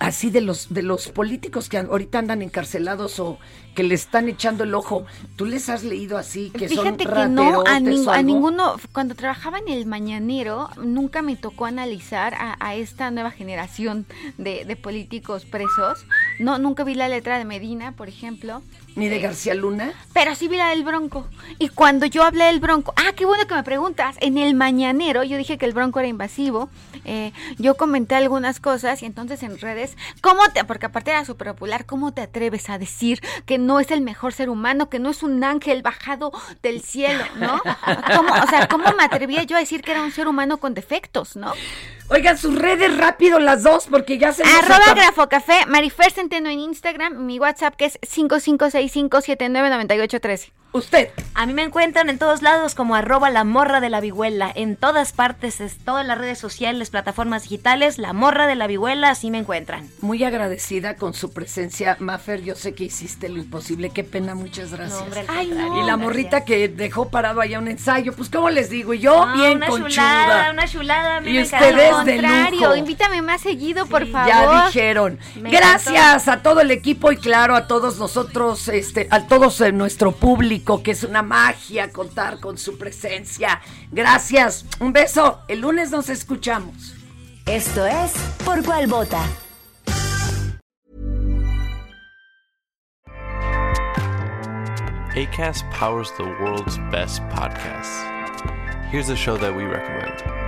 así de los de los políticos que ahorita andan encarcelados o que le están echando el ojo. ¿Tú les has leído así que Fíjate son que no, a, a ninguno, cuando trabajaba en el Mañanero, nunca me tocó analizar a, a esta nueva generación de, de políticos presos. No, nunca vi la letra de Medina, por ejemplo. ni de Eh, García Luna. Pero sí vi la del Bronco. Y cuando yo hablé del Bronco, ah, qué bueno que me preguntas. En el mañanero yo dije que el Bronco era invasivo. eh, yo comenté algunas cosas y entonces en redes, ¿cómo te, porque aparte era súper popular, ¿cómo te atreves a decir que no es el mejor ser humano, que no es un ángel bajado del cielo, ¿no? ¿Cómo, o sea, ¿cómo me atrevía yo a decir que era un ser humano con defectos, ¿no? Oigan, sus redes rápido las dos porque ya se nos Arroba Grafocafé, Marifer Centeno en Instagram, mi WhatsApp que es 5565799813. Usted. A mí me encuentran en todos lados como arroba la morra de la vihuela. En todas partes, es todas las redes sociales, plataformas digitales, la morra de la vihuela, así me encuentran. Muy agradecida con su presencia, Mafer. Yo sé que hiciste lo imposible. Qué pena, muchas gracias. No, hombre, al Ay, contrario, no. y la morrita que dejó parado allá un ensayo, pues ¿cómo les digo? Y yo No, bien una conchuda. chulada, una chulada. a mí Y me ustedes de lujo. invítame más seguido, por favor. Ya dijeron. Me Gracias a todo el equipo y claro a todos nosotros, este, a todos eh, nuestro público, que es una magia contar con su presencia. Gracias. Un beso. El lunes nos escuchamos. Esto es Por Cuál Vota. ACAST powers the world's best podcasts. Here's a show that we recommend.